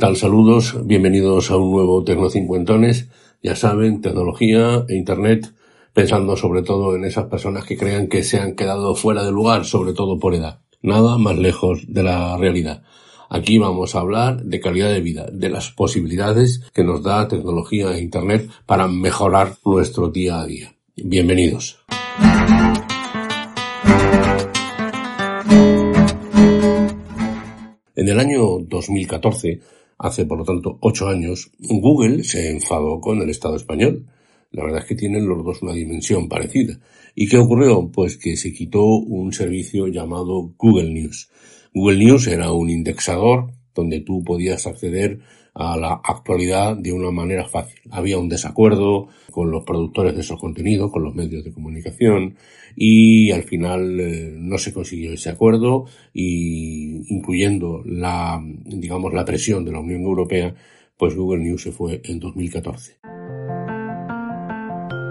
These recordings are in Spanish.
Saludos, bienvenidos a un nuevo Tecnocincuentones. Ya saben, tecnología e Internet, pensando sobre todo en esas personas que crean que se han quedado fuera de lugar, sobre todo por edad. Nada más lejos de la realidad. Aquí vamos a hablar de calidad de vida, de las posibilidades que nos da tecnología e Internet para mejorar nuestro día a día. Bienvenidos. En el año 2014 Hace, por lo tanto, ocho años, Google se enfadó con el Estado español. La verdad es que tienen los dos una dimensión parecida. ¿Y qué ocurrió? Pues que se quitó un servicio llamado Google News. Google News era un indexador donde tú podías acceder a la actualidad de una manera fácil. Había un desacuerdo con los productores de esos contenidos, con los medios de comunicación y al final eh, no se consiguió ese acuerdo y incluyendo la, digamos, la presión de la Unión Europea, pues Google News se fue en 2014.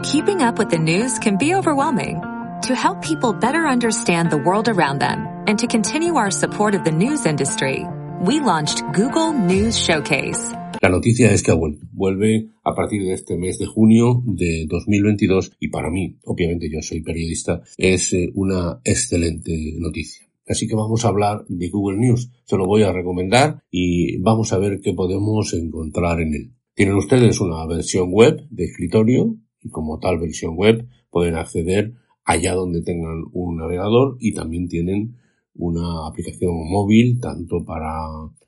Keeping up with the news can be overwhelming. To help people better understand the world around them and to continue our support of the news industry, we launched Google News Showcase. La noticia es que vuelve. Vuelve a partir de este mes de junio de 2022 y para mí, obviamente yo soy periodista, es eh, una excelente noticia. Así que vamos a hablar de Google News. Se lo voy a recomendar y vamos a ver qué podemos encontrar en él. Tienen ustedes una versión web de escritorio y como tal versión web pueden acceder allá donde tengan un navegador y también tienen una aplicación móvil tanto para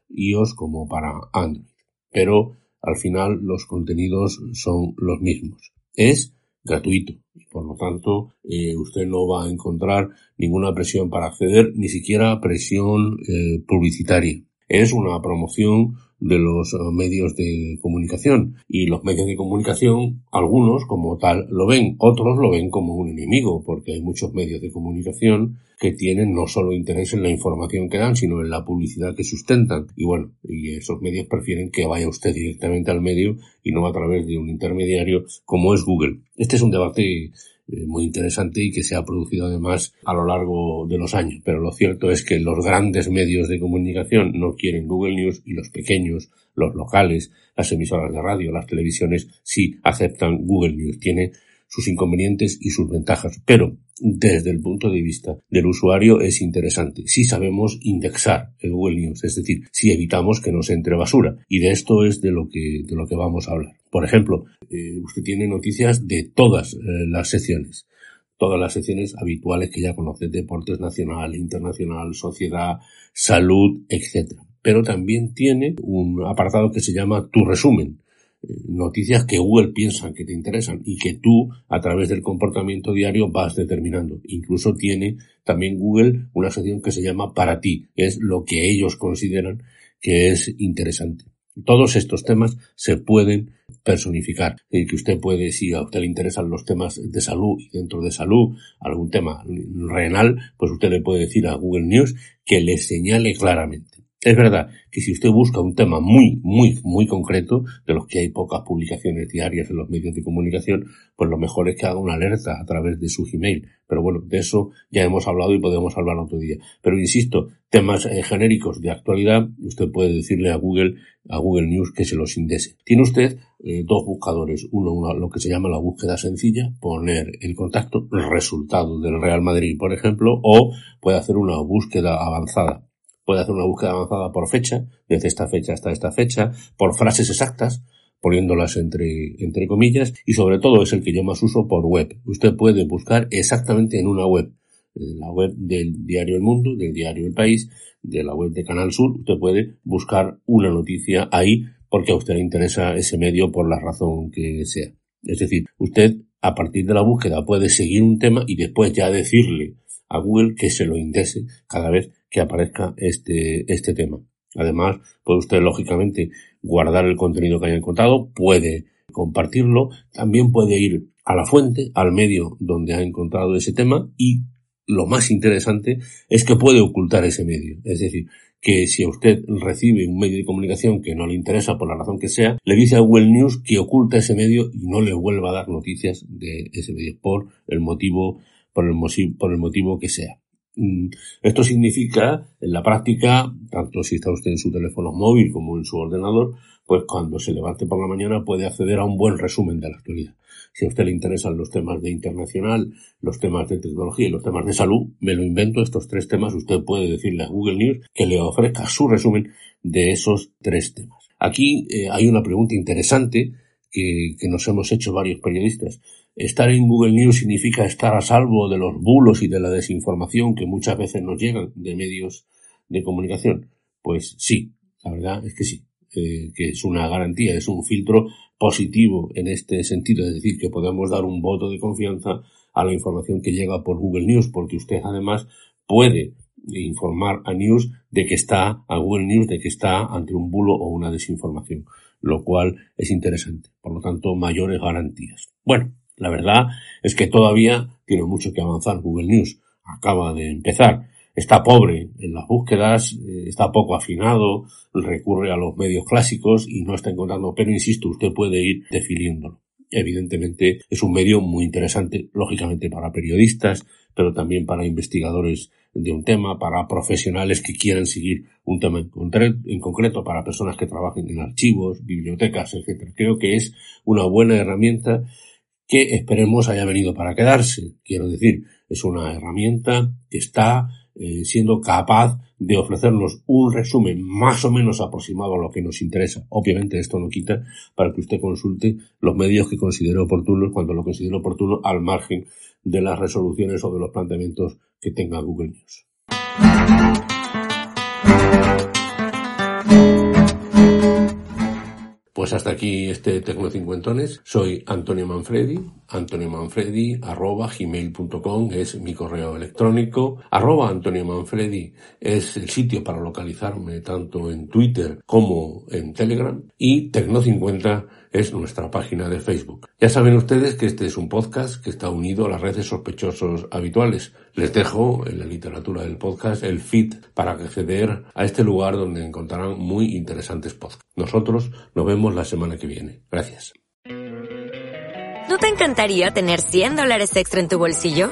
iOS como para Android. Pero al final los contenidos son los mismos. Es gratuito y por lo tanto eh, usted no va a encontrar ninguna presión para acceder, ni siquiera presión eh, publicitaria. Es una promoción de los eh, medios de comunicación. Y los medios de comunicación, algunos como tal lo ven, otros lo ven como un enemigo, porque hay muchos medios de comunicación que tienen no solo interés en la información que dan, sino en la publicidad que sustentan. Y bueno, y esos medios prefieren que vaya usted directamente al medio y no a través de un intermediario como es Google. Este es un debate muy interesante y que se ha producido además a lo largo de los años. Pero lo cierto es que los grandes medios de comunicación no quieren Google News y los pequeños, los locales, las emisoras de radio, las televisiones sí aceptan Google News. Tiene sus inconvenientes y sus ventajas, pero desde el punto de vista del usuario es interesante. Si sabemos indexar el Google News, es decir, si evitamos que nos entre basura. Y de esto es de lo que, de lo que vamos a hablar. Por ejemplo, eh, usted tiene noticias de todas eh, las secciones todas las secciones habituales que ya conoce, deportes nacional, internacional, sociedad, salud, etc. Pero también tiene un apartado que se llama Tu resumen, noticias que Google piensa que te interesan y que tú a través del comportamiento diario vas determinando. Incluso tiene también Google una sección que se llama para ti, que es lo que ellos consideran que es interesante. Todos estos temas se pueden personificar. que usted puede, si a usted le interesan los temas de salud y dentro de salud algún tema renal, pues usted le puede decir a Google News que le señale claramente es verdad que si usted busca un tema muy, muy, muy concreto, de los que hay pocas publicaciones diarias en los medios de comunicación, pues lo mejor es que haga una alerta a través de su Gmail. Pero bueno, de eso ya hemos hablado y podemos hablar otro día. Pero insisto, temas eh, genéricos de actualidad, usted puede decirle a Google, a Google News que se los indese. Tiene usted eh, dos buscadores. Uno, lo que se llama la búsqueda sencilla, poner el contacto, el resultado del Real Madrid, por ejemplo, o puede hacer una búsqueda avanzada puede hacer una búsqueda avanzada por fecha, desde esta fecha hasta esta fecha, por frases exactas, poniéndolas entre, entre comillas, y sobre todo es el que yo más uso por web. Usted puede buscar exactamente en una web, la web del diario El Mundo, del diario El País, de la web de Canal Sur, usted puede buscar una noticia ahí porque a usted le interesa ese medio por la razón que sea. Es decir, usted a partir de la búsqueda puede seguir un tema y después ya decirle a Google que se lo indese cada vez que aparezca este, este tema. Además, puede usted lógicamente guardar el contenido que haya encontrado, puede compartirlo, también puede ir a la fuente, al medio donde ha encontrado ese tema y lo más interesante es que puede ocultar ese medio. Es decir, que si usted recibe un medio de comunicación que no le interesa por la razón que sea, le dice a Google News que oculta ese medio y no le vuelva a dar noticias de ese medio por el motivo, por el, por el motivo que sea. Mm, esto significa, en la práctica, tanto si está usted en su teléfono móvil como en su ordenador, pues cuando se levante por la mañana puede acceder a un buen resumen de la actualidad. Si a usted le interesan los temas de internacional, los temas de tecnología y los temas de salud, me lo invento estos tres temas, usted puede decirle a Google News que le ofrezca su resumen de esos tres temas. Aquí eh, hay una pregunta interesante que, que nos hemos hecho varios periodistas. ¿Estar en Google News significa estar a salvo de los bulos y de la desinformación que muchas veces nos llegan de medios de comunicación? Pues sí, la verdad es que sí. Eh, que es una garantía, es un filtro positivo en este sentido, es decir, que podemos dar un voto de confianza a la información que llega por Google News, porque usted además puede informar a News de que está, a Google News, de que está ante un bulo o una desinformación, lo cual es interesante. Por lo tanto, mayores garantías. Bueno, la verdad es que todavía tiene mucho que avanzar Google News. Acaba de empezar está pobre en las búsquedas, eh, está poco afinado, recurre a los medios clásicos y no está encontrando, pero insisto, usted puede ir definiéndolo. Evidentemente es un medio muy interesante, lógicamente para periodistas, pero también para investigadores de un tema, para profesionales que quieran seguir un tema en concreto, para personas que trabajen en archivos, bibliotecas, etc. Creo que es una buena herramienta que esperemos haya venido para quedarse. Quiero decir, es una herramienta que está eh, siendo capaz de ofrecernos un resumen más o menos aproximado a lo que nos interesa. Obviamente esto no quita para que usted consulte los medios que considere oportunos cuando lo considere oportuno al margen de las resoluciones o de los planteamientos que tenga Google News. Pues hasta aquí este Tecno Cincuentones. Soy Antonio Manfredi, Antonio Manfredi, arroba gmail.com es mi correo electrónico. Arroba Antonio Manfredi es el sitio para localizarme tanto en Twitter como en Telegram. Y Tecno50 es nuestra página de Facebook. Ya saben ustedes que este es un podcast que está unido a las redes sospechosos habituales. Les dejo en la literatura del podcast el feed para acceder a este lugar donde encontrarán muy interesantes podcasts. Nosotros nos vemos la semana que viene. Gracias. ¿No te encantaría tener 100 dólares extra en tu bolsillo?